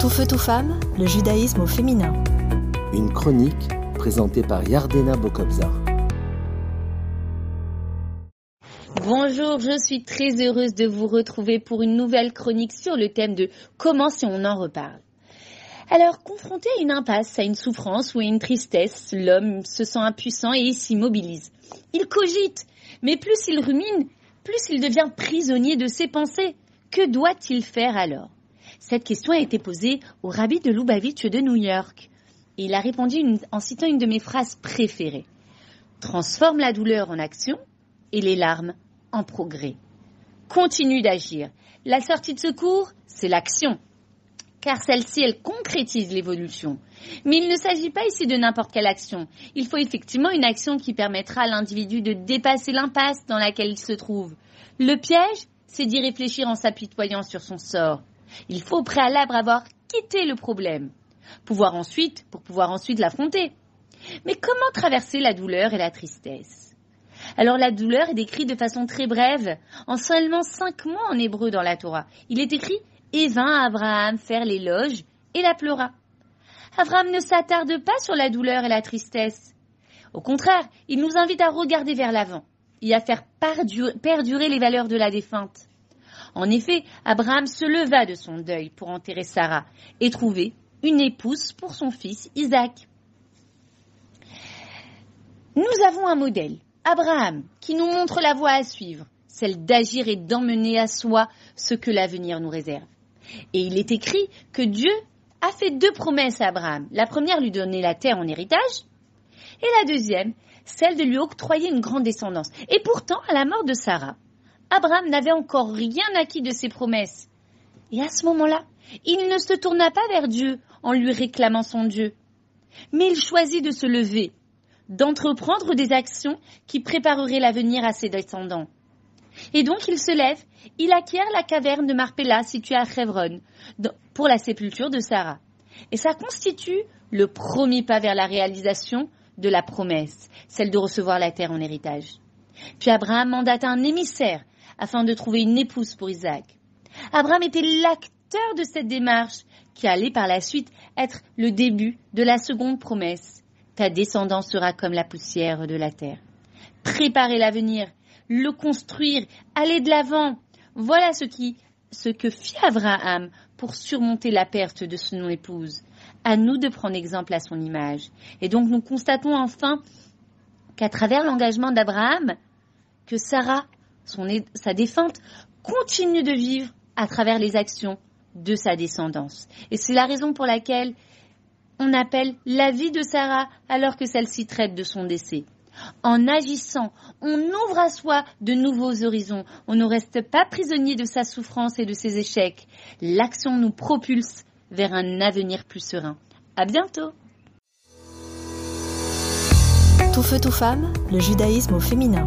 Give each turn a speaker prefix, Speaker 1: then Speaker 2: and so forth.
Speaker 1: Tout feu, tout femme, le judaïsme au féminin.
Speaker 2: Une chronique présentée par Yardena Bokobzar.
Speaker 3: Bonjour, je suis très heureuse de vous retrouver pour une nouvelle chronique sur le thème de comment si on en reparle. Alors, confronté à une impasse, à une souffrance ou à une tristesse, l'homme se sent impuissant et s'immobilise. Il cogite, mais plus il rumine, plus il devient prisonnier de ses pensées. Que doit-il faire alors? Cette question a été posée au rabbi de Lubavitch de New York. Et il a répondu en citant une de mes phrases préférées. Transforme la douleur en action et les larmes en progrès. Continue d'agir. La sortie de secours, c'est l'action. Car celle-ci, elle concrétise l'évolution. Mais il ne s'agit pas ici de n'importe quelle action. Il faut effectivement une action qui permettra à l'individu de dépasser l'impasse dans laquelle il se trouve. Le piège, c'est d'y réfléchir en s'apitoyant sur son sort. Il faut au préalable avoir quitté le problème. Pouvoir ensuite, pour pouvoir ensuite l'affronter. Mais comment traverser la douleur et la tristesse? Alors la douleur est décrite de façon très brève, en seulement cinq mots en hébreu dans la Torah. Il est écrit Et vint Abraham faire l'éloge et la pleura. Abraham ne s'attarde pas sur la douleur et la tristesse. Au contraire, il nous invite à regarder vers l'avant et à faire perdurer les valeurs de la défunte. En effet, Abraham se leva de son deuil pour enterrer Sarah et trouver une épouse pour son fils Isaac. Nous avons un modèle, Abraham, qui nous montre la voie à suivre, celle d'agir et d'emmener à soi ce que l'avenir nous réserve. Et il est écrit que Dieu a fait deux promesses à Abraham. La première lui donner la terre en héritage, et la deuxième, celle de lui octroyer une grande descendance. Et pourtant, à la mort de Sarah, Abraham n'avait encore rien acquis de ses promesses. Et à ce moment-là, il ne se tourna pas vers Dieu en lui réclamant son Dieu, mais il choisit de se lever, d'entreprendre des actions qui prépareraient l'avenir à ses descendants. Et donc il se lève, il acquiert la caverne de Marpella située à Chevron pour la sépulture de Sarah. Et ça constitue le premier pas vers la réalisation de la promesse, celle de recevoir la terre en héritage. Puis Abraham mandate un émissaire afin de trouver une épouse pour Isaac. Abraham était l'acteur de cette démarche qui allait par la suite être le début de la seconde promesse. Ta descendance sera comme la poussière de la terre. Préparer l'avenir, le construire, aller de l'avant. Voilà ce qui, ce que fit Abraham pour surmonter la perte de son épouse. À nous de prendre exemple à son image. Et donc nous constatons enfin qu'à travers l'engagement d'Abraham, que Sarah, sa défunte, continue de vivre à travers les actions de sa descendance. Et c'est la raison pour laquelle on appelle la vie de Sarah alors que celle-ci traite de son décès. En agissant, on ouvre à soi de nouveaux horizons. On ne reste pas prisonnier de sa souffrance et de ses échecs. L'action nous propulse vers un avenir plus serein. À bientôt!
Speaker 1: Tout feu, tout femme, le judaïsme au féminin.